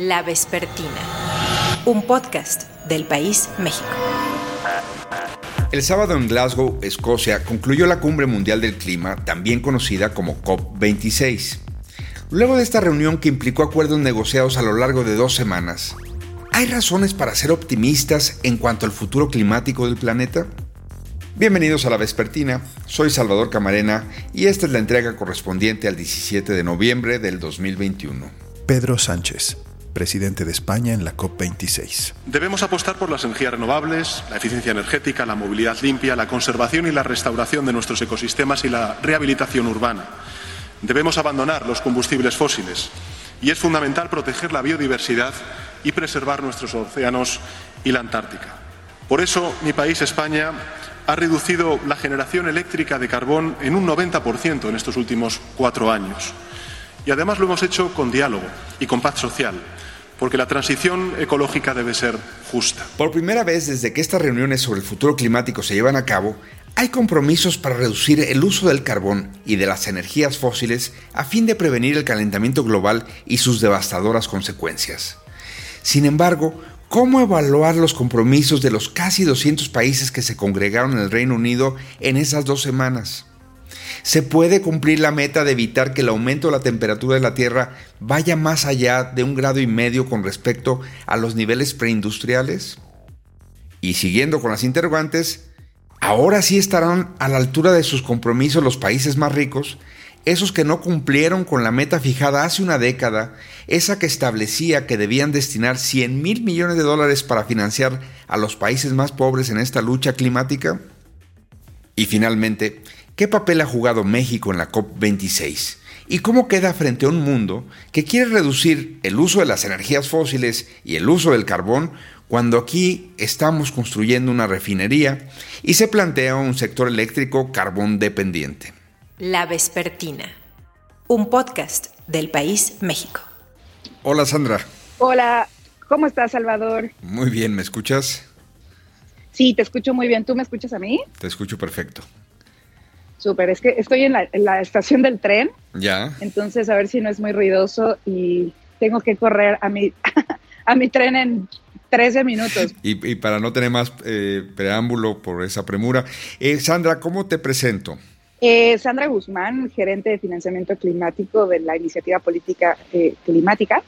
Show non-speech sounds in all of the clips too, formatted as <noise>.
La Vespertina, un podcast del país México. El sábado en Glasgow, Escocia, concluyó la Cumbre Mundial del Clima, también conocida como COP26. Luego de esta reunión que implicó acuerdos negociados a lo largo de dos semanas, ¿hay razones para ser optimistas en cuanto al futuro climático del planeta? Bienvenidos a la Vespertina, soy Salvador Camarena y esta es la entrega correspondiente al 17 de noviembre del 2021. Pedro Sánchez, presidente de España en la COP26. Debemos apostar por las energías renovables, la eficiencia energética, la movilidad limpia, la conservación y la restauración de nuestros ecosistemas y la rehabilitación urbana. Debemos abandonar los combustibles fósiles y es fundamental proteger la biodiversidad y preservar nuestros océanos y la Antártica. Por eso, mi país, España, ha reducido la generación eléctrica de carbón en un 90% en estos últimos cuatro años. Y además lo hemos hecho con diálogo y con paz social, porque la transición ecológica debe ser justa. Por primera vez desde que estas reuniones sobre el futuro climático se llevan a cabo, hay compromisos para reducir el uso del carbón y de las energías fósiles a fin de prevenir el calentamiento global y sus devastadoras consecuencias. Sin embargo, ¿Cómo evaluar los compromisos de los casi 200 países que se congregaron en el Reino Unido en esas dos semanas? ¿Se puede cumplir la meta de evitar que el aumento de la temperatura de la Tierra vaya más allá de un grado y medio con respecto a los niveles preindustriales? Y siguiendo con las interrogantes, ¿ahora sí estarán a la altura de sus compromisos los países más ricos esos que no cumplieron con la meta fijada hace una década, esa que establecía que debían destinar 100 mil millones de dólares para financiar a los países más pobres en esta lucha climática? Y finalmente, ¿qué papel ha jugado México en la COP26? ¿Y cómo queda frente a un mundo que quiere reducir el uso de las energías fósiles y el uso del carbón cuando aquí estamos construyendo una refinería y se plantea un sector eléctrico carbón dependiente? La Vespertina, un podcast del país México. Hola Sandra. Hola, ¿cómo estás Salvador? Muy bien, ¿me escuchas? Sí, te escucho muy bien. ¿Tú me escuchas a mí? Te escucho perfecto. Súper, es que estoy en la, estación del tren. Ya. Entonces, a ver si no es muy ruidoso y tengo que correr a mi, <laughs> a mi tren en 13 minutos. Y, para no tener más eh, preámbulo por esa premura, eh, Sandra, ¿cómo te presento? Eh, Sandra Guzmán, gerente de financiamiento climático de la iniciativa política eh, climática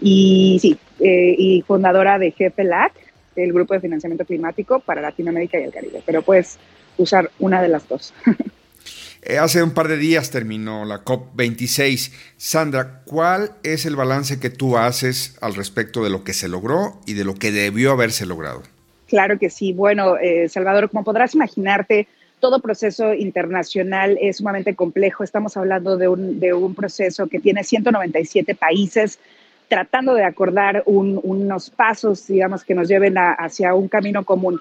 y sí, eh, y fundadora de GPLAC, el grupo de financiamiento climático para Latinoamérica y el Caribe. Pero puedes usar una de las dos. <laughs> Hace un par de días terminó la COP26. Sandra, ¿cuál es el balance que tú haces al respecto de lo que se logró y de lo que debió haberse logrado? Claro que sí. Bueno, Salvador, como podrás imaginarte, todo proceso internacional es sumamente complejo. Estamos hablando de un, proceso que tiene 197 países tratando de acordar unos pasos, digamos, que nos lleven hacia un camino común.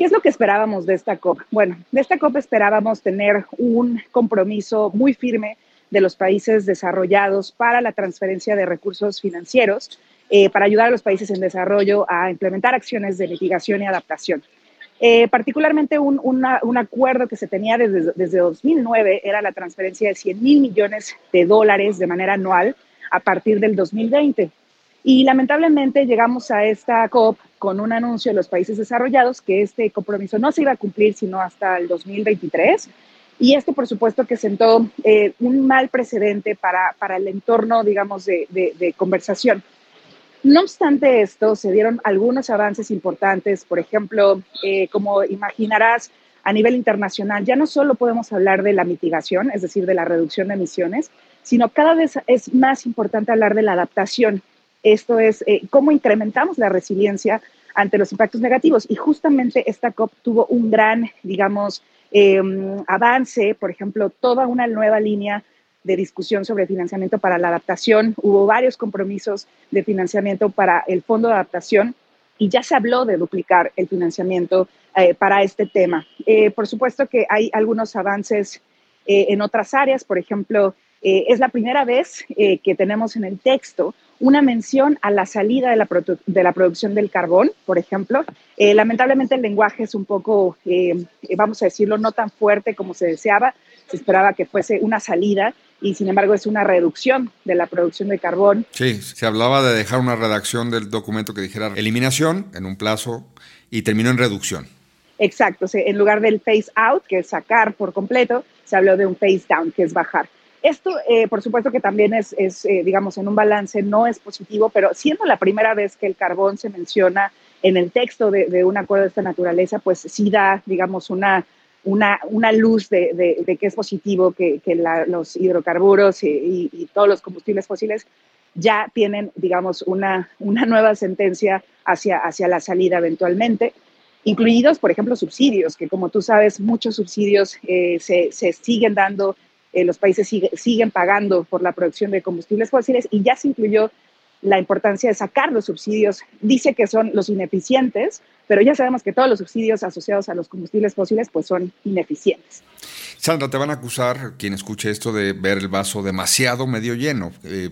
¿Qué es lo que esperábamos de esta COP? Bueno, de esta COP esperábamos tener un compromiso muy firme de los países desarrollados para la transferencia de recursos financieros, eh, para ayudar a los países en desarrollo a implementar acciones de mitigación y adaptación. Eh, particularmente un, acuerdo que se tenía desde, desde 2009 era la transferencia de 100 mil millones de dólares de manera anual a partir del 2020. Y lamentablemente llegamos a esta COP con un anuncio de los países desarrollados que este compromiso no se iba a cumplir sino hasta el 2023. Y esto, por supuesto, que sentó eh, un mal precedente para, para el entorno, digamos, de, de conversación. No obstante esto, se dieron algunos avances importantes, por ejemplo, eh, como imaginarás, a nivel internacional ya no solo podemos hablar de la mitigación, es decir, de la reducción de emisiones, sino cada vez es más importante hablar de la adaptación. Esto es eh, cómo incrementamos la resiliencia ante los impactos negativos. Y justamente esta COP tuvo un gran, digamos, em, avance, por ejemplo, toda una nueva línea de discusión sobre financiamiento para la adaptación. Hubo varios compromisos de financiamiento para el Fondo de Adaptación y ya se habló de duplicar el financiamiento eh, para este tema. Eh, por supuesto que hay algunos avances en otras áreas, por ejemplo, es la primera vez que tenemos en el texto una mención a la salida de la, de la producción del carbón, por ejemplo. lamentablemente el lenguaje es un poco, vamos a decirlo, no tan fuerte como se deseaba. Se esperaba que fuese una salida y sin embargo es una reducción de la producción de carbón. Sí, se hablaba de dejar una redacción del documento que dijera eliminación en un plazo y terminó en reducción. Exacto, en lugar del phase out, que es sacar por completo, se habló de un phase down, que es bajar. Esto, eh, por supuesto que también es, eh, digamos, en un balance no es positivo, pero siendo la primera vez que el carbón se menciona en el texto de, un acuerdo de esta naturaleza, pues sí da, digamos, una, una, una luz de, que es positivo que, los hidrocarburos y, todos los combustibles fósiles ya tienen, digamos, una, una nueva sentencia hacia, hacia la salida eventualmente, incluidos, por ejemplo, subsidios, que como tú sabes, muchos subsidios eh, se, se, siguen dando, eh, los países siguen pagando por la producción de combustibles fósiles y ya se incluyó la importancia de sacar los subsidios. Dice que son los ineficientes, pero ya sabemos que todos los subsidios asociados a los combustibles fósiles pues son ineficientes. Sandra, te van a acusar, quien escuche esto, de ver el vaso demasiado medio lleno. Eh,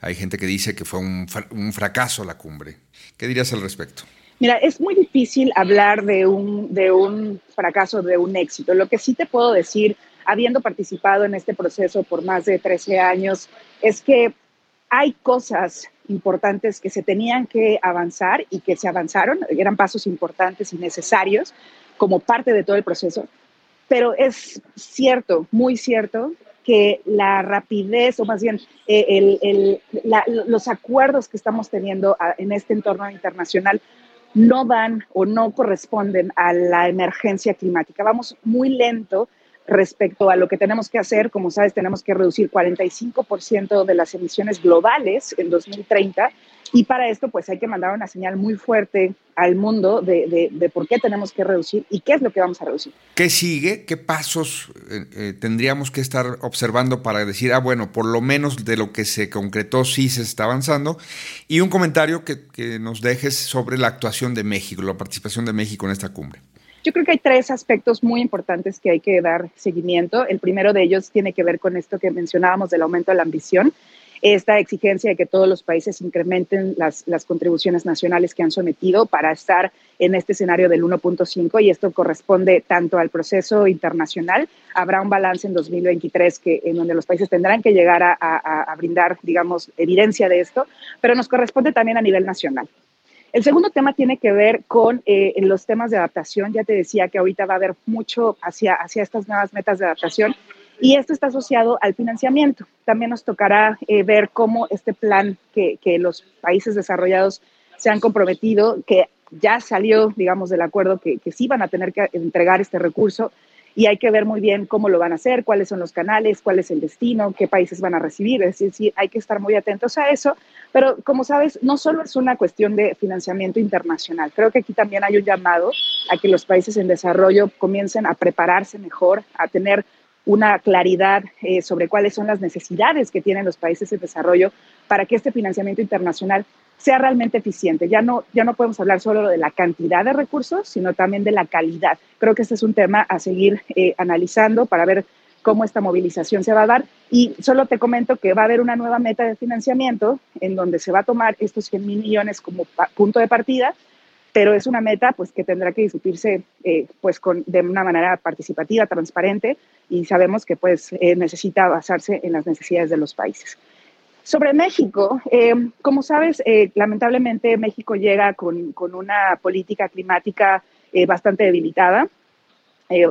hay gente que dice que fue un, un, fracaso la cumbre. ¿Qué dirías al respecto? Mira, es muy difícil hablar de un, de un fracaso, de un éxito. Lo que sí te puedo decir, habiendo participado en este proceso por más de 13 años, es que hay cosas importantes que se tenían que avanzar y que se avanzaron, eran pasos importantes y necesarios como parte de todo el proceso, pero es cierto, muy cierto, que la rapidez, o más bien eh, los acuerdos que estamos teniendo en este entorno internacional no van o no corresponden a la emergencia climática. Vamos muy lento respecto a lo que tenemos que hacer. Como sabes, tenemos que reducir 45% de las emisiones globales en 2030 y para esto pues hay que mandar una señal muy fuerte al mundo de, de, por qué tenemos que reducir y qué es lo que vamos a reducir. ¿Qué sigue? ¿Qué pasos eh, eh, tendríamos que estar observando para decir, ah, bueno, por lo menos de lo que se concretó sí se está avanzando? Y un comentario que, que nos dejes sobre la actuación de México, la participación de México en esta cumbre. Yo creo que hay tres aspectos muy importantes que hay que dar seguimiento. El primero de ellos tiene que ver con esto que mencionábamos del aumento de la ambición, esta exigencia de que todos los países incrementen las, las contribuciones nacionales que han sometido para estar en este escenario del 1.5 y esto corresponde tanto al proceso internacional. Habrá un balance en 2023 que, en donde los países tendrán que llegar a, a brindar, digamos, evidencia de esto, pero nos corresponde también a nivel nacional. El segundo tema tiene que ver con eh, los temas de adaptación. Ya te decía que ahorita va a haber mucho hacia, hacia estas nuevas metas de adaptación y esto está asociado al financiamiento. También nos tocará eh, ver cómo este plan que, que, los países desarrollados se han comprometido, que ya salió, digamos, del acuerdo que, que sí van a tener que entregar este recurso, y hay que ver muy bien cómo lo van a hacer, cuáles son los canales, cuál es el destino, qué países van a recibir. Es decir, hay que estar muy atentos a eso. Pero como sabes, no solo es una cuestión de financiamiento internacional. Creo que aquí también hay un llamado a que los países en desarrollo comiencen a prepararse mejor, a tener una claridad eh, sobre cuáles son las necesidades que tienen los países en desarrollo para que este financiamiento internacional sea realmente eficiente. Ya no, ya no podemos hablar solo de la cantidad de recursos, sino también de la calidad. Creo que este es un tema a seguir eh, analizando para ver cómo esta movilización se va a dar. Y solo te comento que va a haber una nueva meta de financiamiento en donde se va a tomar estos 100 mil millones como punto de partida, pero es una meta pues, que tendrá que discutirse eh, pues, con, de una manera participativa, transparente, y sabemos que pues, eh, necesita basarse en las necesidades de los países. Sobre México, eh, como sabes, eh, lamentablemente México llega con, con una política climática eh, bastante debilitada,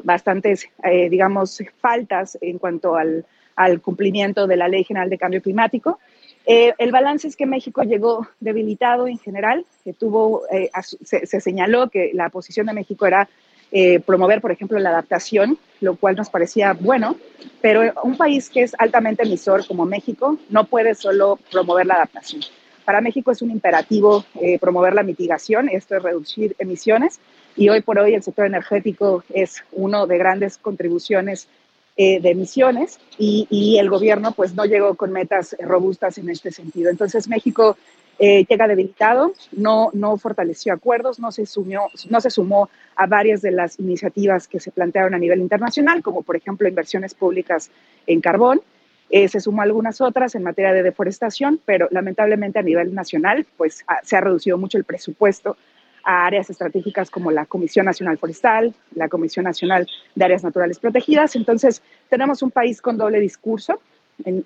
bastantes, digamos, faltas en cuanto al, al, cumplimiento de la Ley General de Cambio Climático. el balance es que México llegó debilitado en general, que tuvo, se, se señaló que la posición de México era eh, promover, por ejemplo, la adaptación, lo cual nos parecía bueno, pero un país que es altamente emisor como México no puede solo promover la adaptación. Para México es un imperativo eh, promover la mitigación, esto es reducir emisiones, y hoy por hoy el sector energético es uno de grandes contribuciones eh, de emisiones y, y, el gobierno pues no llegó con metas robustas en este sentido. Entonces México eh, llega debilitado, no, no fortaleció acuerdos, no se, sumió, no se sumó a varias de las iniciativas que se plantearon a nivel internacional, como por ejemplo inversiones públicas en carbón. Eh, se sumó a algunas otras en materia de deforestación, pero lamentablemente a nivel nacional pues, se ha reducido mucho el presupuesto a áreas estratégicas como la Comisión Nacional Forestal, la Comisión Nacional de Áreas Naturales Protegidas. Entonces, tenemos un país con doble discurso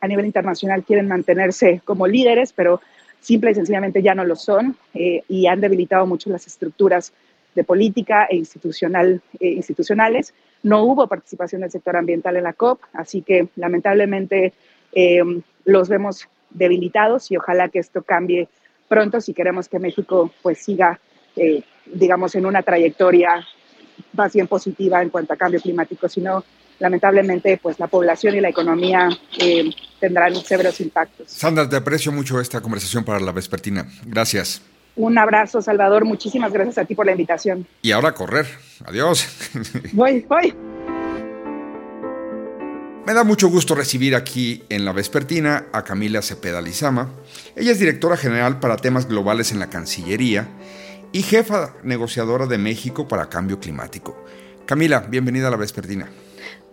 a nivel internacional quieren mantenerse como líderes, pero simple y sencillamente ya no lo son eh, y han debilitado mucho las estructuras de política e institucional, eh, institucionales. No hubo participación del sector ambiental en la COP, así que lamentablemente eh, los vemos debilitados y ojalá que esto cambie pronto si queremos que México pues siga, digamos, en una trayectoria más bien positiva en cuanto a cambio climático, si no, lamentablemente, pues la población y la economía eh, tendrán severos impactos. Sandra, te aprecio mucho esta conversación para la vespertina. Gracias. Un abrazo, Salvador. Muchísimas gracias a ti por la invitación. Y ahora a correr. Adiós. Voy, voy. Me da mucho gusto recibir aquí en la vespertina a Camila Cepeda Lizama. Ella es directora general para temas globales en la Cancillería y jefa negociadora de México para Cambio Climático. Camila, bienvenida a la vespertina.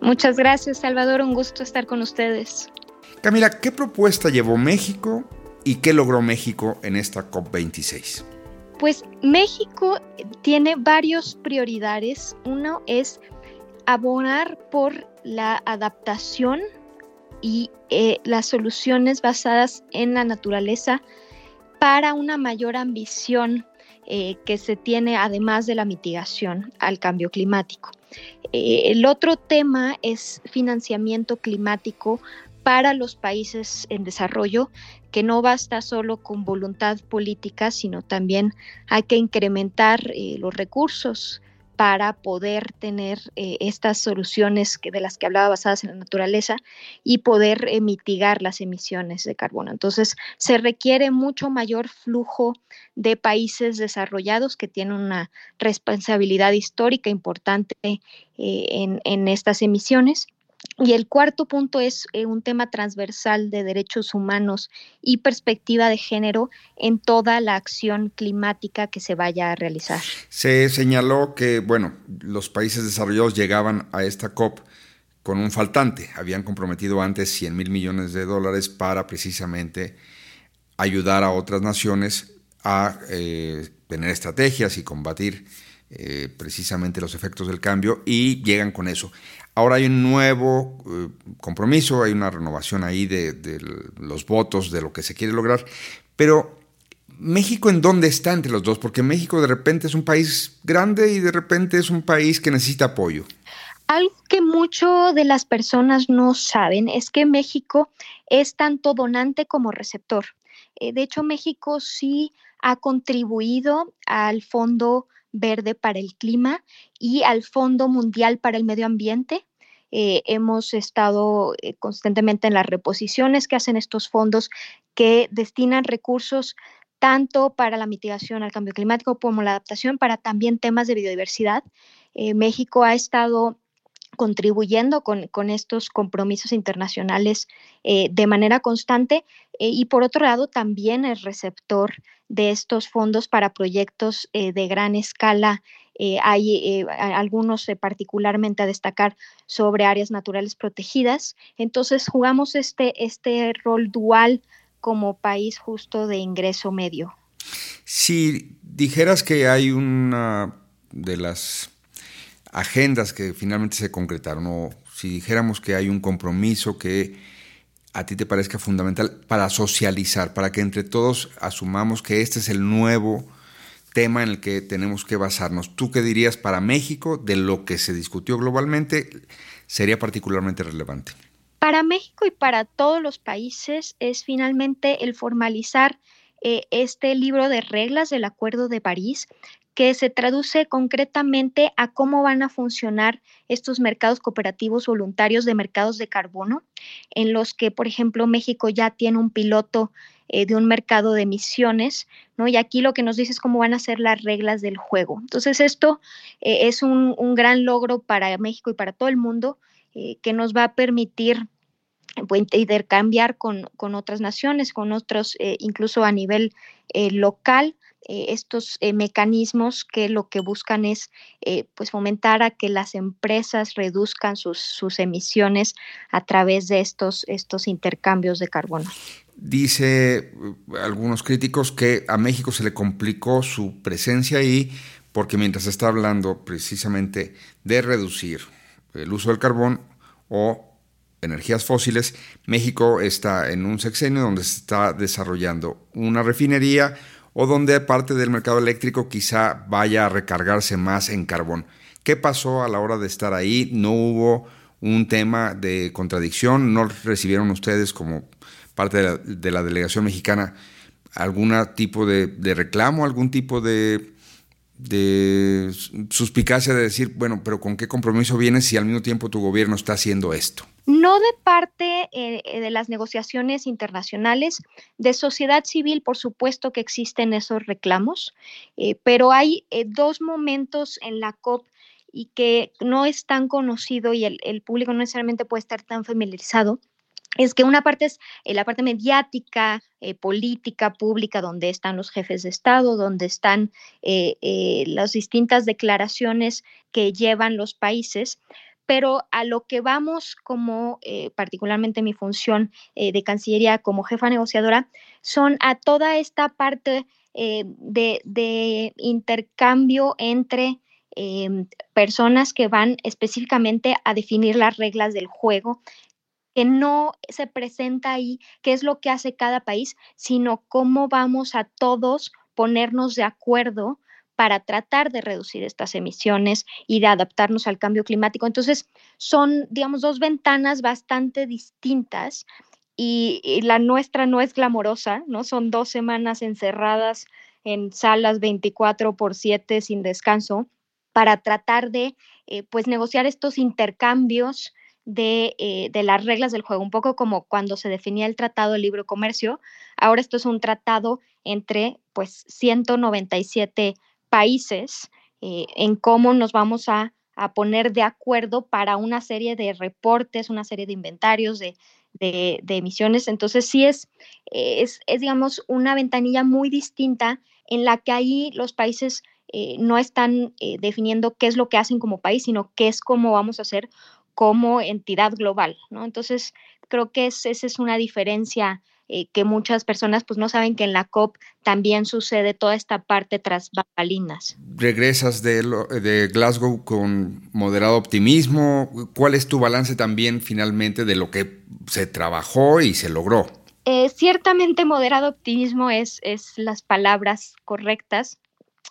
Muchas gracias, Salvador. Un gusto estar con ustedes. Camila, ¿qué propuesta llevó México y qué logró México en esta COP26? Pues México tiene varios prioridades. Uno es abonar por la adaptación y eh, las soluciones basadas en la naturaleza para una mayor ambición eh, que se tiene además de la mitigación al cambio climático. Eh, el otro tema es financiamiento climático para los países en desarrollo, que no basta solo con voluntad política, sino también hay que incrementar eh, los recursos para poder tener eh, estas soluciones que, de las que hablaba basadas en la naturaleza y poder eh, mitigar las emisiones de carbono. Entonces, se requiere mucho mayor flujo de países desarrollados que tienen una responsabilidad histórica importante eh, en, en estas emisiones y el cuarto punto es eh, un tema transversal de derechos humanos y perspectiva de género en toda la acción climática que se vaya a realizar. Se señaló que, bueno, los países desarrollados llegaban a esta COP con un faltante. Habían comprometido antes 100 mil millones de dólares para precisamente ayudar a otras naciones a eh, tener estrategias y combatir eh, precisamente los efectos del cambio y llegan con eso. Ahora hay un nuevo eh, compromiso, hay una renovación ahí de, los votos, de lo que se quiere lograr, pero México en dónde está entre los dos, porque México de repente es un país grande y de repente es un país que necesita apoyo. Algo que mucho de las personas no saben es que México es tanto donante como receptor. Eh, de hecho, México sí ha contribuido al Fondo Verde para el Clima y al Fondo Mundial para el Medio Ambiente. Eh, hemos estado eh, constantemente en las reposiciones que hacen estos fondos que destinan recursos tanto para la mitigación al cambio climático como la adaptación, para también temas de biodiversidad. Eh, México ha estado contribuyendo con, estos compromisos internacionales de manera constante y por otro lado también es receptor de estos fondos para proyectos eh, de gran escala. Eh, hay eh, algunos particularmente a destacar sobre áreas naturales protegidas. Entonces jugamos este, este rol dual como país justo de ingreso medio. Si dijeras que hay una de las agendas que finalmente se concretaron, o si dijéramos que hay un compromiso que a ti te parezca fundamental para socializar, para que entre todos asumamos que este es el nuevo tema en el que tenemos que basarnos. ¿Tú qué dirías para México de lo que se discutió globalmente sería particularmente relevante? Para México y para todos los países es finalmente el formalizar eh, este libro de reglas del Acuerdo de París que se traduce concretamente a cómo van a funcionar estos mercados cooperativos voluntarios de mercados de carbono, en los que, por ejemplo, México ya tiene un piloto eh, de un mercado de emisiones, ¿no? Y aquí lo que nos dice es cómo van a ser las reglas del juego. Entonces, esto eh, es un, gran logro para México y para todo el mundo eh, que nos va a permitir pues, intercambiar con, con otras naciones, con otros, incluso a nivel local, eh, estos eh, mecanismos que lo que buscan es eh, pues fomentar a que las empresas reduzcan sus, sus, emisiones a través de estos, estos intercambios de carbono. Dice algunos críticos que a México se le complicó su presencia ahí porque mientras está hablando precisamente de reducir el uso del carbón o energías fósiles, México está en un sexenio donde se está desarrollando una refinería o donde parte del mercado eléctrico quizá vaya a recargarse más en carbón. ¿Qué pasó a la hora de estar ahí? ¿No hubo un tema de contradicción? ¿No recibieron ustedes como parte de la, delegación mexicana algún tipo de, reclamo, algún tipo de, de suspicacia de decir, bueno, pero ¿con qué compromiso vienes si al mismo tiempo tu gobierno está haciendo esto? No de parte eh, de las negociaciones internacionales, de sociedad civil, por supuesto que existen esos reclamos, eh, pero hay eh, dos momentos en la COP y que no es tan conocido y el, público no necesariamente puede estar tan familiarizado es que una parte es eh, la parte mediática, eh, política, pública, donde están los jefes de Estado, donde están eh, las distintas declaraciones que llevan los países, pero a lo que vamos como, particularmente mi función de Cancillería como jefa negociadora, son a toda esta parte de, de, intercambio entre personas que van específicamente a definir las reglas del juego que no se presenta ahí qué es lo que hace cada país, sino cómo vamos a todos ponernos de acuerdo para tratar de reducir estas emisiones y de adaptarnos al cambio climático. Entonces, son, digamos, dos ventanas bastante distintas y, la nuestra no es glamorosa, ¿no? Son dos semanas encerradas en salas 24 por 7 sin descanso para tratar de, eh, pues, negociar estos intercambios eh, de, las reglas del juego, un poco como cuando se definía el Tratado de Libre Comercio. Ahora esto es un tratado entre pues 197 países eh, en cómo nos vamos a, poner de acuerdo para una serie de reportes, una serie de inventarios de, emisiones. Entonces sí es, es, digamos, una ventanilla muy distinta en la que ahí los países eh, no están definiendo qué es lo que hacen como país, sino qué es cómo vamos a hacer como entidad global. Entonces, creo que esa es una diferencia eh, que muchas personas pues no saben que en la COP también sucede toda esta parte tras bambalinas. Regresas de, de, Glasgow con moderado optimismo. ¿Cuál es tu balance también finalmente de lo que se trabajó y se logró? Eh, ciertamente moderado optimismo es, es las palabras correctas.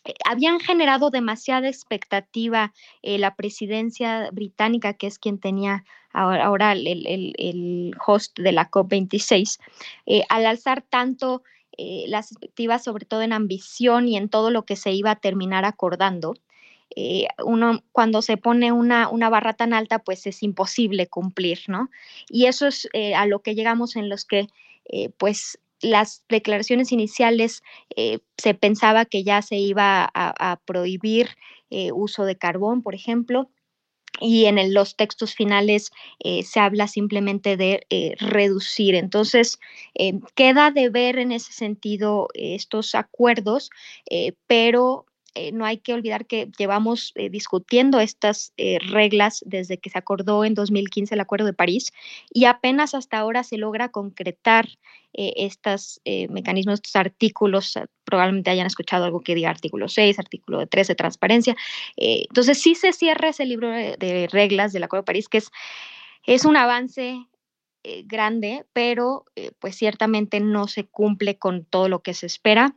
Eh, habían generado demasiada expectativa eh, la presidencia británica, que es quien tenía ahora, el, host de la COP26, eh, al alzar tanto las expectativas, sobre todo en ambición y en todo lo que se iba a terminar acordando. uno cuando se pone una, una, barra tan alta, pues es imposible cumplir, ¿no? Y eso es a lo que llegamos en los que, pues, las declaraciones iniciales eh, se pensaba que ya se iba a, prohibir eh, uso de carbón, por ejemplo, y en los textos finales eh, se habla simplemente de reducir. Entonces, queda de ver en ese sentido estos acuerdos, pero eh, no hay que olvidar que llevamos eh, discutiendo estas eh, reglas desde que se acordó en 2015 el Acuerdo de París y apenas hasta ahora se logra concretar estos mecanismos, estos artículos, probablemente hayan escuchado algo que diga artículo 6, artículo 13, transparencia. entonces sí se cierra ese libro de, reglas del Acuerdo de París, que es, es un avance grande, pero pues ciertamente no se cumple con todo lo que se espera.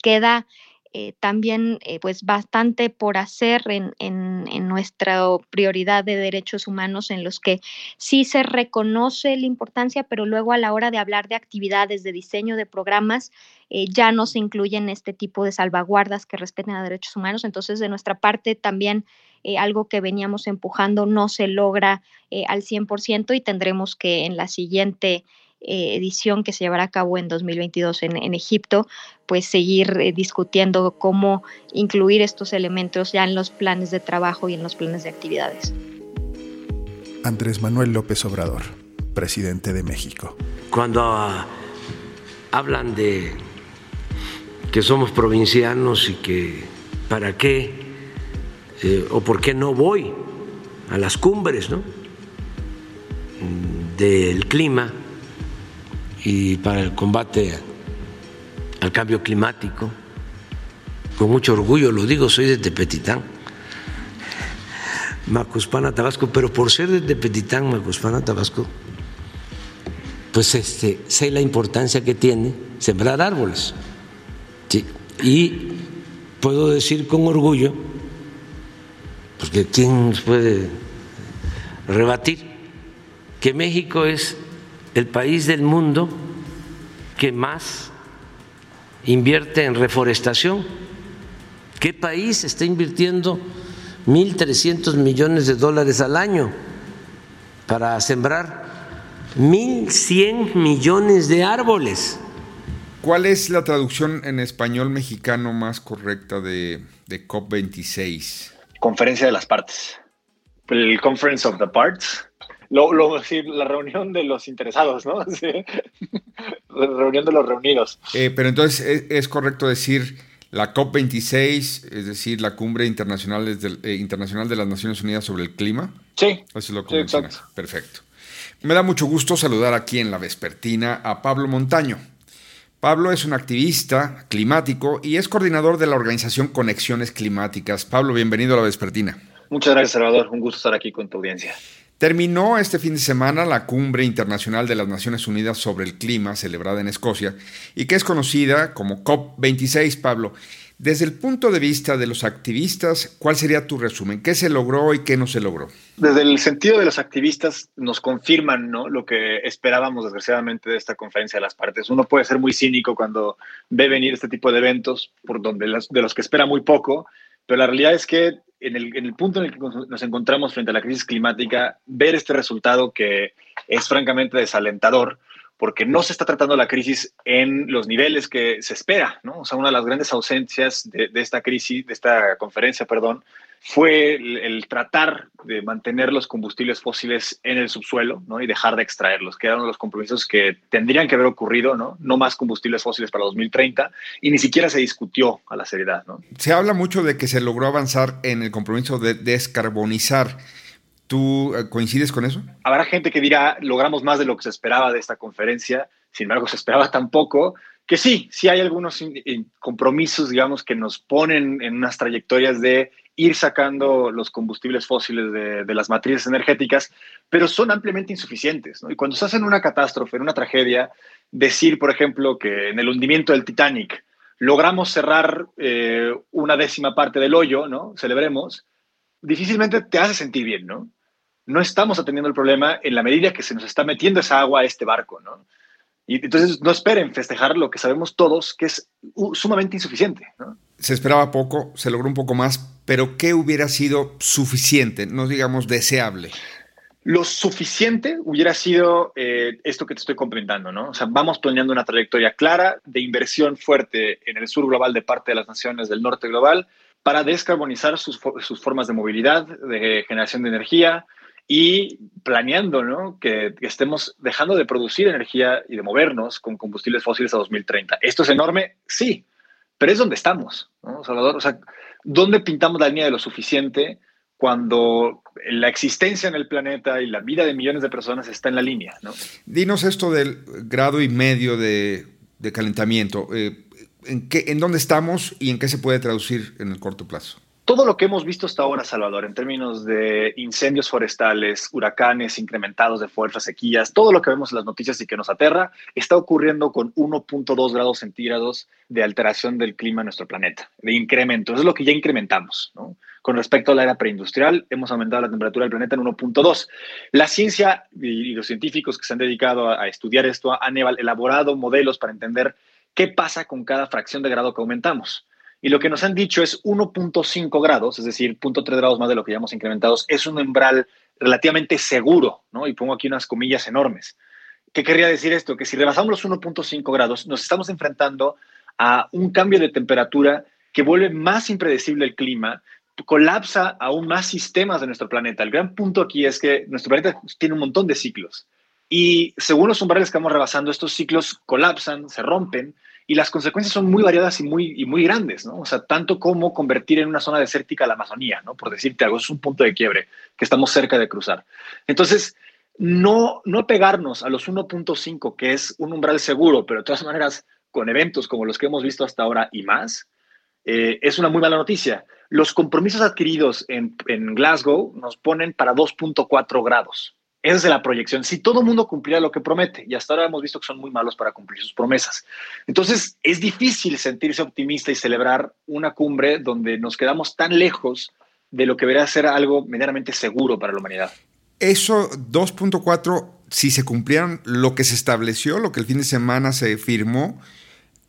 queda eh, también eh, pues bastante por hacer en, nuestra prioridad de derechos humanos en los que sí se reconoce la importancia, pero luego a la hora de hablar de actividades, de diseño de programas, eh, ya no se incluyen este tipo de salvaguardas que respeten a derechos humanos. Entonces, de nuestra parte también algo que veníamos empujando no se logra al 100% y tendremos que en la siguiente eh, edición que se llevará a cabo en 2022 en, Egipto, pues seguir eh, discutiendo cómo incluir estos elementos ya en los planes de trabajo y en los planes de actividades. Andrés Manuel López Obrador, presidente de México. Cuando ah, hablan de que somos provincianos y que para qué eh, o por qué no voy a las cumbres ¿no? del clima, y para el combate al cambio climático. Con mucho orgullo lo digo, soy de Tepetitán. Macuspana, Tabasco, pero por ser de Tepetitán, Macuspana, Tabasco, pues este, sé la importancia que tiene sembrar árboles. Y puedo decir con orgullo, porque ¿quién nos puede rebatir? Que México es el país del mundo que más invierte en reforestación. ¿Qué país está invirtiendo 1.300 millones de dólares al año para sembrar 1.100 millones de árboles? ¿Cuál es la traducción en español mexicano más correcta de, COP26? Conferencia de las partes. El Conference of the Parts. Lo, lo, la reunión de los interesados, ¿no? <laughs> La reunión de los reunidos. Eh, pero entonces ¿es, correcto decir la COP26, es decir, la cumbre internacional, eh, internacional de las Naciones Unidas sobre el clima. Sí. Eso es lo que Perfecto. Me da mucho gusto saludar aquí en la Vespertina a Pablo Montaño. Pablo es un activista climático y es coordinador de la organización Conexiones Climáticas. Pablo, bienvenido a la Vespertina. Muchas gracias, Salvador. Un gusto estar aquí con tu audiencia. Terminó este fin de semana la Cumbre Internacional de las Naciones Unidas sobre el Clima, celebrada en Escocia, y que es conocida como COP26, Pablo. Desde el punto de vista de los activistas, ¿cuál sería tu resumen? ¿Qué se logró y qué no se logró? Desde el sentido de los activistas, nos confirman ¿no? lo que esperábamos, desgraciadamente, de esta conferencia de las partes. Uno puede ser muy cínico cuando ve venir este tipo de eventos, por donde de los que espera muy poco, pero la realidad es que en el, punto en el que nos encontramos frente a la crisis climática, ver este resultado que es francamente desalentador, porque no se está tratando la crisis en los niveles que se espera, ¿no? O sea, una de las grandes ausencias de, esta crisis, de esta conferencia, perdón, fue el, tratar de mantener los combustibles fósiles en el subsuelo, ¿no? Y dejar de extraerlos, que eran los compromisos que tendrían que haber ocurrido, ¿no? No más combustibles fósiles para 2030 y ni siquiera se discutió a la seriedad, ¿no? Se habla mucho de que se logró avanzar en el compromiso de descarbonizar ¿Tú eh, coincides con eso? Habrá gente que dirá, logramos más de lo que se esperaba de esta conferencia, sin embargo, se esperaba tan poco, que sí, sí hay algunos compromisos, digamos, que nos ponen en unas trayectorias de ir sacando los combustibles fósiles de, las matrices energéticas, pero son ampliamente insuficientes. Y cuando se hace en una catástrofe, en una tragedia, decir, por ejemplo, que en el hundimiento del Titanic logramos cerrar eh, una décima parte del hoyo, ¿no? Celebremos, difícilmente te hace sentir bien, ¿no? no estamos atendiendo el problema en la medida que se nos está metiendo esa agua a este barco, ¿no? Y entonces no esperen festejar lo que sabemos todos que es sumamente insuficiente. ¿no? Se esperaba poco, se logró un poco más, pero ¿qué hubiera sido suficiente, no digamos deseable? Lo suficiente hubiera sido eh, esto que te estoy comentando, ¿no? O sea, vamos planeando una trayectoria clara de inversión fuerte en el sur global de parte de las naciones del norte global para descarbonizar sus, sus formas de movilidad, de generación de energía, y planeando ¿no? que, estemos dejando de producir energía y de movernos con combustibles fósiles a 2030. ¿Esto es enorme? Sí, pero es donde estamos, ¿no, Salvador? O sea, ¿dónde pintamos la línea de lo suficiente cuando la existencia en el planeta y la vida de millones de personas está en la línea? ¿no? Dinos esto del grado y medio de, calentamiento. Eh, ¿en, qué, ¿En dónde estamos y en qué se puede traducir en el corto plazo? Todo lo que hemos visto hasta ahora, Salvador, en términos de incendios forestales, huracanes incrementados de fuerza, sequías, todo lo que vemos en las noticias y que nos aterra, está ocurriendo con 1.2 grados centígrados de alteración del clima en nuestro planeta, de incremento. Eso es lo que ya incrementamos. ¿no? Con respecto a la era preindustrial, hemos aumentado la temperatura del planeta en 1.2. La ciencia y los científicos que se han dedicado a estudiar esto han elaborado modelos para entender qué pasa con cada fracción de grado que aumentamos. Y lo que nos han dicho es 1.5 grados, es decir, 0.3 grados más de lo que ya hemos incrementado, es un umbral relativamente seguro, ¿no? Y pongo aquí unas comillas enormes. ¿Qué querría decir esto? Que si rebasamos los 1.5 grados, nos estamos enfrentando a un cambio de temperatura que vuelve más impredecible el clima, colapsa aún más sistemas de nuestro planeta. El gran punto aquí es que nuestro planeta tiene un montón de ciclos y según los umbrales que vamos rebasando, estos ciclos colapsan, se rompen y las consecuencias son muy variadas y muy, y muy grandes, ¿no? O sea, tanto como convertir en una zona desértica la Amazonía, ¿no? Por decirte algo, es un punto de quiebre que estamos cerca de cruzar. Entonces, no, no pegarnos a los 1.5, que es un umbral seguro, pero de todas maneras, con eventos como los que hemos visto hasta ahora y más, eh, es una muy mala noticia. Los compromisos adquiridos en, en Glasgow nos ponen para 2.4 grados. Esa es la proyección. Si todo el mundo cumpliera lo que promete, y hasta ahora hemos visto que son muy malos para cumplir sus promesas. Entonces, es difícil sentirse optimista y celebrar una cumbre donde nos quedamos tan lejos de lo que debería ser algo medianamente seguro para la humanidad. Eso 2.4, si se cumplieran lo que se estableció, lo que el fin de semana se firmó,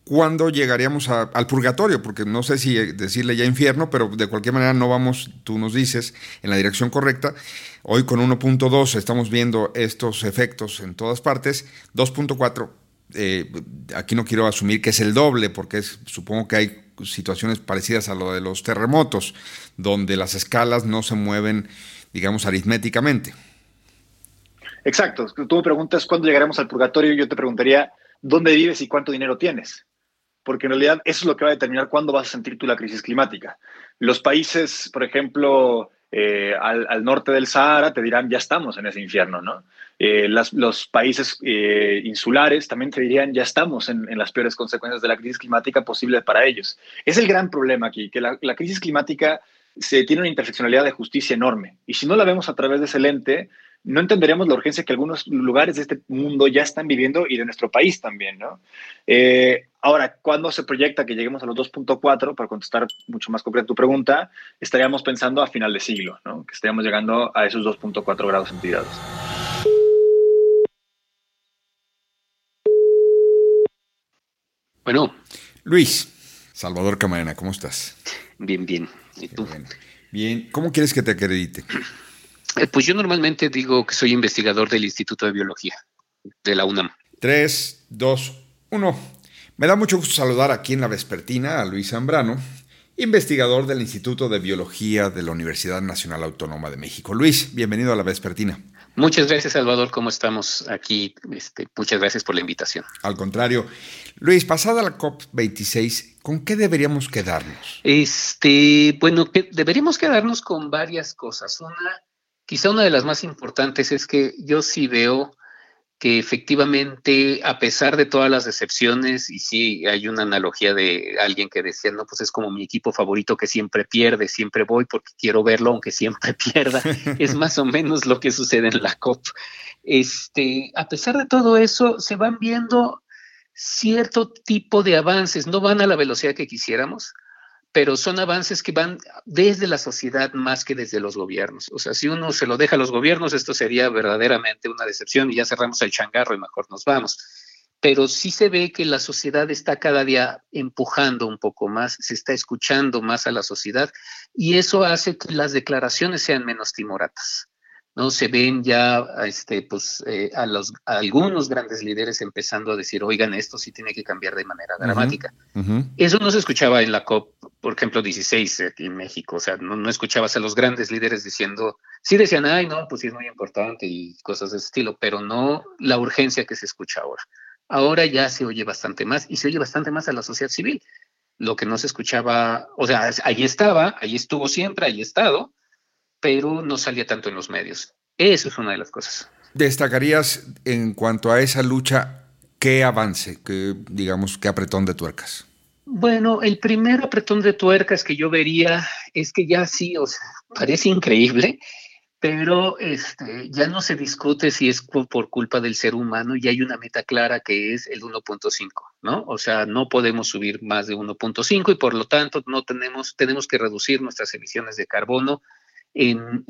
¿cuándo llegaríamos al purgatorio? Porque no sé si decirle ya infierno, pero de cualquier manera no vamos, tú nos dices, en la dirección correcta. Hoy con 1.2 estamos viendo estos efectos en todas partes. 2.4, eh, aquí no quiero asumir que es el doble, porque supongo que hay situaciones parecidas a lo de los terremotos, donde las escalas no se mueven, digamos, aritméticamente. Exacto. Tú me preguntas cuándo llegaremos al purgatorio, yo te preguntaría dónde vives y cuánto dinero tienes porque en realidad eso es lo que va a determinar cuándo vas a sentir tú la crisis climática. Los países, por ejemplo, eh, al, norte del Sahara te dirán, ya estamos en ese infierno, ¿no? Eh, los países eh, insulares también te dirían, ya estamos en, las peores consecuencias de la crisis climática posibles para ellos. Es el gran problema aquí, que la, la crisis climática se tiene una interseccionalidad de justicia enorme. Y si no la vemos a través de ese lente, no entenderemos la urgencia que algunos lugares de este mundo ya están viviendo y de nuestro país también, ¿no? Eh, ahora, ¿cuándo se proyecta que lleguemos a los 2.4? Para contestar mucho más concreta tu pregunta, estaríamos pensando a final de siglo, ¿no? Que estaríamos llegando a esos 2.4 grados centígrados. Bueno. Luis, Salvador Camarena, ¿cómo estás? Bien, bien. ¿Y tú? Bien. bien. ¿Cómo quieres que te acredite? Eh, pues yo normalmente digo que soy investigador del Instituto de Biología de la UNAM. Tres, dos, uno. Me da mucho gusto saludar aquí en la vespertina a Luis Zambrano, investigador del Instituto de Biología de la Universidad Nacional Autónoma de México. Luis, bienvenido a la vespertina. Muchas gracias, Salvador. ¿Cómo estamos aquí? Este, muchas gracias por la invitación. Al contrario. Luis, pasada la COP26, ¿con qué deberíamos quedarnos? Este, bueno, que deberíamos quedarnos con varias cosas. Una, Quizá una de las más importantes es que yo sí veo que efectivamente, a pesar de todas las decepciones, y sí hay una analogía de alguien que decía, no, pues es como mi equipo favorito que siempre pierde, siempre voy porque quiero verlo aunque siempre <laughs> pierda, es <laughs> más o menos lo que sucede en la COP. Este, a pesar de todo eso, se van viendo cierto tipo de avances, no van a la velocidad que quisiéramos, pero son avances que van desde la sociedad más que desde los gobiernos. O sea, si uno se lo deja a los gobiernos, esto sería verdaderamente una decepción y ya cerramos el changarro y mejor nos vamos. Pero sí se ve que la sociedad está cada día empujando un poco más, se está escuchando más a la sociedad y eso hace que las declaraciones sean menos timoratas. ¿No? Se ven ya este, pues, eh, a, los, algunos grandes líderes empezando a decir, oigan, esto sí tiene que cambiar de manera dramática. Eso no se escuchaba en la COP, por ejemplo, 16 aquí en México, o sea, no, no, escuchabas a los grandes líderes diciendo, sí decían, ay, no, pues sí es muy importante y cosas de ese estilo, pero no la urgencia que se escucha ahora. Ahora ya se oye bastante más y se oye bastante más a la sociedad civil. Lo que no se escuchaba, o sea, ahí estaba, ahí estuvo siempre, ahí estado, pero no salía tanto en los medios. Eso es una de las cosas. ¿Destacarías en cuanto a esa lucha qué avance, qué, digamos, qué apretón de tuercas? Bueno, el primer apretón de tuercas que yo vería es que ya sí, o sea, parece increíble, pero este, ya no se discute si es por culpa del ser humano y hay una meta clara que es el 1.5, ¿no? O sea, no podemos subir más de 1.5 y por lo tanto no tenemos, tenemos que reducir nuestras emisiones de carbono en,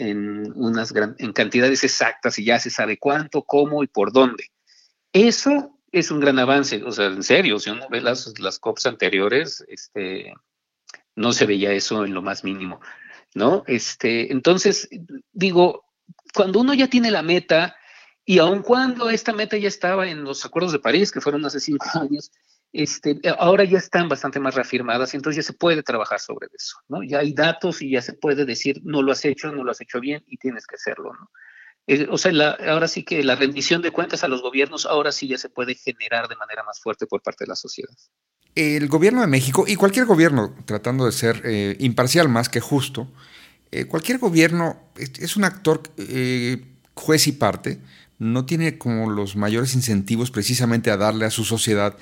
unas en cantidades exactas y ya se sabe cuánto, cómo y por dónde. Eso es un gran avance, o sea, en serio, si uno ve las, las COPs anteriores, este, no se veía eso en lo más mínimo, ¿no? Este, entonces, digo, cuando uno ya tiene la meta, y aun cuando esta meta ya estaba en los acuerdos de París, que fueron hace cinco años, este, ahora ya están bastante más reafirmadas entonces ya se puede trabajar sobre eso, ¿no? Ya hay datos y ya se puede decir, no lo has hecho, no lo has hecho bien y tienes que hacerlo, ¿no? Eh, o sea, ahora sí que la rendición de cuentas a los gobiernos ahora sí ya se puede generar de manera más fuerte por parte de la sociedad. El gobierno de México y cualquier gobierno, tratando de ser eh, imparcial más que justo, eh, cualquier gobierno es, un actor juez y parte, no tiene como los mayores incentivos precisamente a darle a su sociedad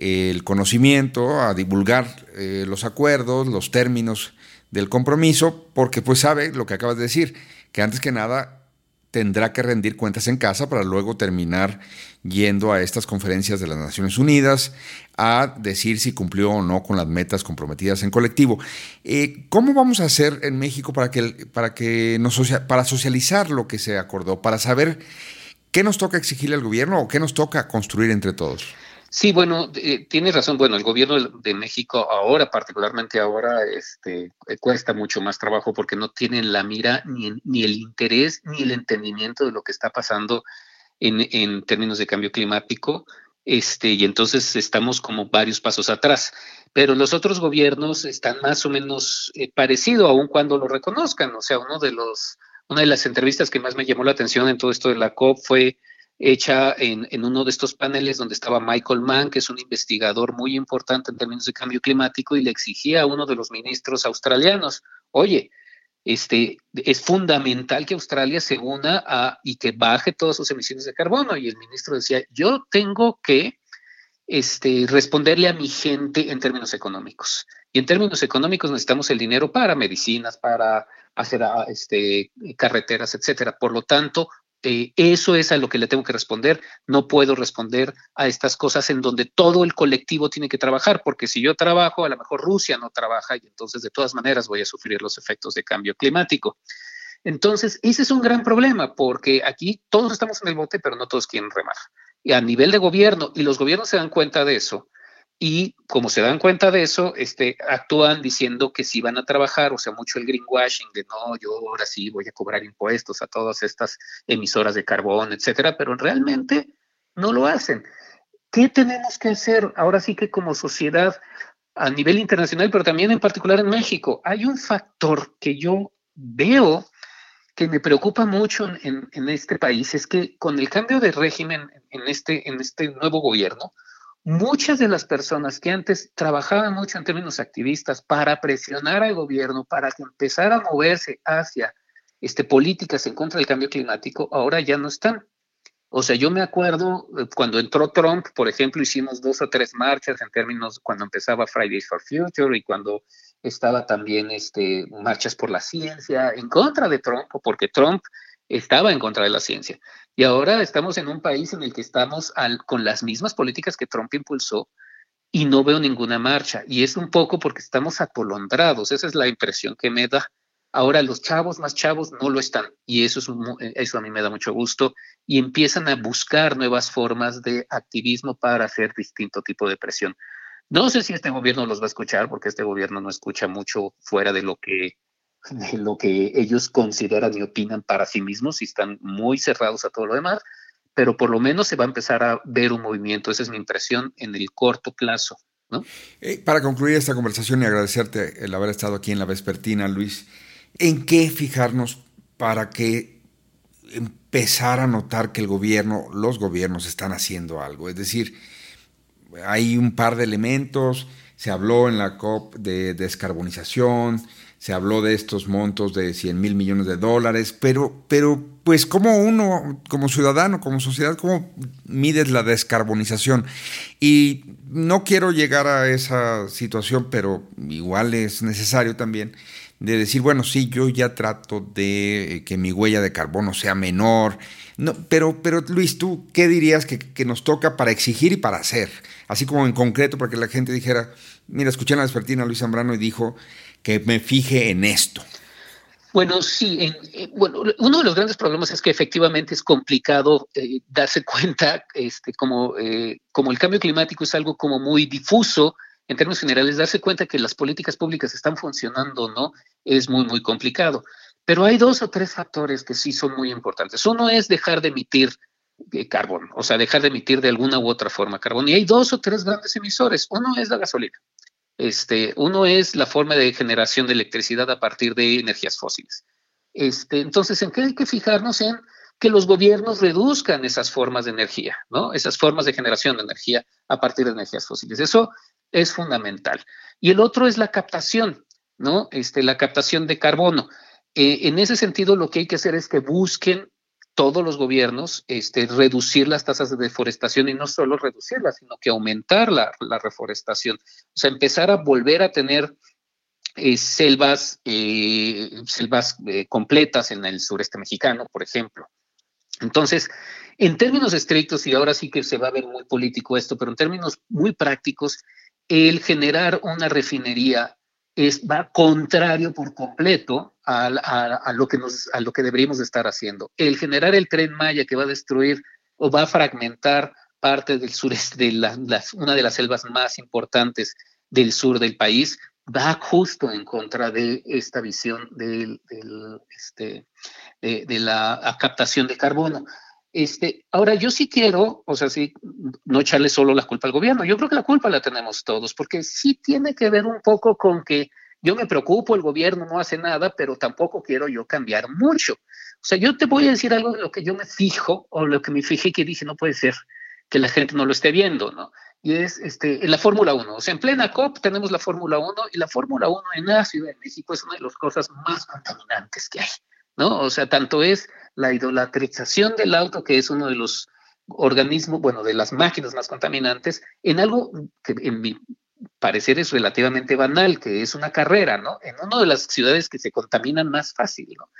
el conocimiento, a divulgar eh, los acuerdos, los términos del compromiso, porque pues sabe lo que acabas de decir, que antes que nada tendrá que rendir cuentas en casa para luego terminar yendo a estas conferencias de las Naciones Unidas a decir si cumplió o no con las metas comprometidas en colectivo. Eh, ¿Cómo vamos a hacer en México para que, para que nos para socializar lo que se acordó, para saber qué nos toca exigirle al gobierno o qué nos toca construir entre todos? Sí, bueno, eh, tienes razón. Bueno, el gobierno de México ahora, particularmente ahora, este, eh, cuesta mucho más trabajo porque no tienen la mira ni, ni el interés ni el entendimiento de lo que está pasando en, en, términos de cambio climático. Este, y entonces estamos como varios pasos atrás. Pero los otros gobiernos están más o menos eh, parecido, aun cuando lo reconozcan. O sea, uno de los, una de las entrevistas que más me llamó la atención en todo esto de la COP fue hecha en, uno de estos paneles donde estaba Michael Mann, que es un investigador muy importante en términos de cambio climático, y le exigía a uno de los ministros australianos, oye, este, es fundamental que Australia se una a, y que baje todas sus emisiones de carbono. Y el ministro decía, yo tengo que este, responderle a mi gente en términos económicos. Y en términos económicos necesitamos el dinero para medicinas, para hacer este, carreteras, etcétera. Por lo tanto, eh, eso es a lo que le tengo que responder. No puedo responder a estas cosas en donde todo el colectivo tiene que trabajar, porque si yo trabajo, a lo mejor Rusia no trabaja y entonces de todas maneras voy a sufrir los efectos de cambio climático. Entonces, ese es un gran problema, porque aquí todos estamos en el bote, pero no todos quieren remar. Y a nivel de gobierno, y los gobiernos se dan cuenta de eso, y como se dan cuenta de eso, este, actúan diciendo que si van a trabajar, o sea, mucho el greenwashing de no, yo ahora sí voy a cobrar impuestos a todas estas emisoras de carbón, etcétera, pero realmente no lo hacen. ¿Qué tenemos que hacer ahora sí que como sociedad a nivel internacional, pero también en particular en México? Hay un factor que yo veo que me preocupa mucho en, en este país, es que con el cambio de régimen en este, en este nuevo gobierno, muchas de las personas que antes trabajaban mucho en términos activistas para presionar al gobierno para que empezara a moverse hacia este, políticas en contra del cambio climático, ahora ya no están. O sea, yo me acuerdo eh, cuando entró Trump, por ejemplo, hicimos dos o tres marchas en términos cuando empezaba Fridays for Future y cuando estaba también este, marchas por la ciencia en contra de Trump, porque Trump estaba en contra de la ciencia. Y ahora estamos en un país en el que estamos con las mismas políticas que Trump impulsó y no veo ninguna marcha. Y es un poco porque estamos atolondrados. Esa es la impresión que me da. Ahora los chavos más chavos no lo están y eso, es eso a mí me da mucho gusto y empiezan a buscar nuevas formas de activismo para hacer distinto tipo de presión. No sé si este gobierno los va a escuchar porque este gobierno no escucha mucho fuera de lo que de lo que ellos consideran y opinan para sí mismos y están muy cerrados a todo lo demás, pero por lo menos se va a empezar a ver un movimiento, esa es mi impresión en el corto plazo. Eh, para concluir esta conversación y agradecerte el haber estado aquí en la vespertina, Luis, ¿en qué fijarnos para que empezar a notar que el gobierno, los gobiernos están haciendo algo? Es decir, hay un par de elementos, se habló en la COP de descarbonización, se habló de estos montos de 100 mil millones de dólares, pero, pero pues como uno, como ciudadano, como sociedad, ¿cómo mides la descarbonización? Y no quiero llegar a esa situación, pero igual es necesario también de decir, bueno, sí, yo ya trato de que mi huella de carbono sea menor. No, pero, pero Luis, ¿tú qué dirías que, que nos toca para exigir y para hacer? Así como en concreto, para que la gente dijera, mira, escuché en la despertina a Luis Zambrano y dijo, que me fije en esto. Bueno, sí, eh, bueno, uno de los grandes problemas es que efectivamente es complicado eh, darse <laughs> cuenta, este, como, eh, como el cambio climático es algo como muy difuso, en términos generales, darse cuenta que las políticas públicas están funcionando o no es muy, muy complicado. Pero hay dos o tres factores que sí son muy importantes. Uno es dejar de emitir carbón, o sea, dejar de emitir de alguna u otra forma carbón. Y hay dos o tres grandes emisores. Uno es la gasolina. Este, uno es la forma de generación de electricidad a partir de energías fósiles. Este, entonces, ¿en qué hay que fijarnos? En que los gobiernos reduzcan esas formas de energía, ¿no? Esas formas de generación de energía a partir de energías fósiles. Eso es fundamental. Y el otro es la captación, ¿no? Este, la captación de carbono. Eh, en ese sentido, lo que hay que hacer es que busquen todos los gobiernos este, reducir las tasas de deforestación y no solo reducirlas, sino que aumentar la, reforestación. O sea, empezar a volver a tener eh, selvas, eh, selvas eh, completas en el sureste mexicano, por ejemplo. Entonces, en términos estrictos, y ahora sí que se va a ver muy político esto, pero en términos muy prácticos, el generar una refinería es, va contrario por completo a, lo que nos, a lo que deberíamos estar haciendo. El generar el tren Maya que va a destruir o va a fragmentar parte del sureste, de una de las selvas más importantes del sur del país, va justo en contra de esta visión del, este, de, la captación de carbono. Este, ahora, yo sí quiero, o sea, sí, no echarle solo la culpa al gobierno. Yo creo que la culpa la tenemos todos, porque sí tiene que ver un poco con que yo me preocupo, el gobierno no hace nada, pero tampoco quiero yo cambiar mucho. O sea, yo te voy a decir algo de lo que yo me fijo o lo que me fijé que dije, no puede ser que la gente no lo esté viendo, ¿no? Y es este, la Fórmula 1. O sea, en plena COP tenemos la Fórmula 1 y la Fórmula 1 en la Ciudad de México es una de las cosas más contaminantes que hay, ¿no? O sea, tanto es la idolatrización del auto, que es uno de los organismos, bueno, de las máquinas más contaminantes, en algo que en mi parecer es relativamente banal, que es una carrera, ¿no? En una de las ciudades que se contaminan más fácil, ¿no?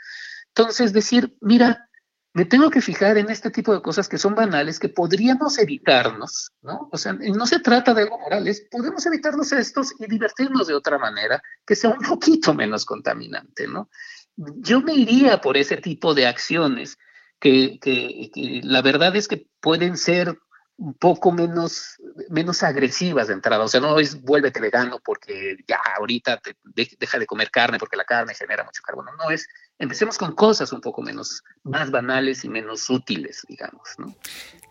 Entonces, decir, mira, me tengo que fijar en este tipo de cosas que son banales, que podríamos evitarnos, ¿no? O sea, no se trata de algo moral, es, podemos evitarnos estos y divertirnos de otra manera que sea un poquito menos contaminante, ¿no? Yo me iría por ese tipo de acciones que, que, que la verdad es que pueden ser un poco menos, menos agresivas de entrada. O sea, no es vuélvete vegano porque ya ahorita te deja de comer carne porque la carne genera mucho carbono. No es, empecemos con cosas un poco menos, más banales y menos útiles, digamos. ¿no?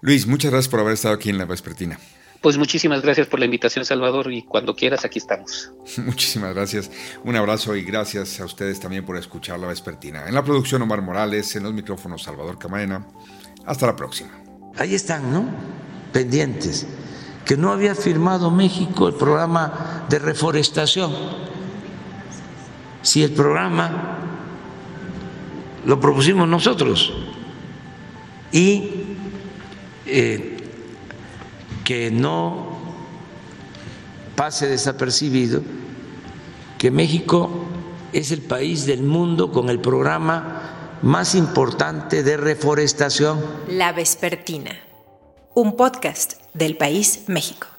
Luis, muchas gracias por haber estado aquí en La Vespertina. Pues muchísimas gracias por la invitación, Salvador, y cuando quieras, aquí estamos. <laughs> Muchísimas gracias. Un abrazo y gracias a ustedes también por escuchar La Vespertina. En la producción, Omar Morales, en los micrófonos, Salvador Camarena. Hasta la próxima. Ahí están, ¿no? pendientes, que no había firmado México el programa de reforestación. Si el programa lo propusimos nosotros y eh, que no pase desapercibido que México es el país del mundo con el programa más importante de reforestación. La Vespertina un podcast del país México.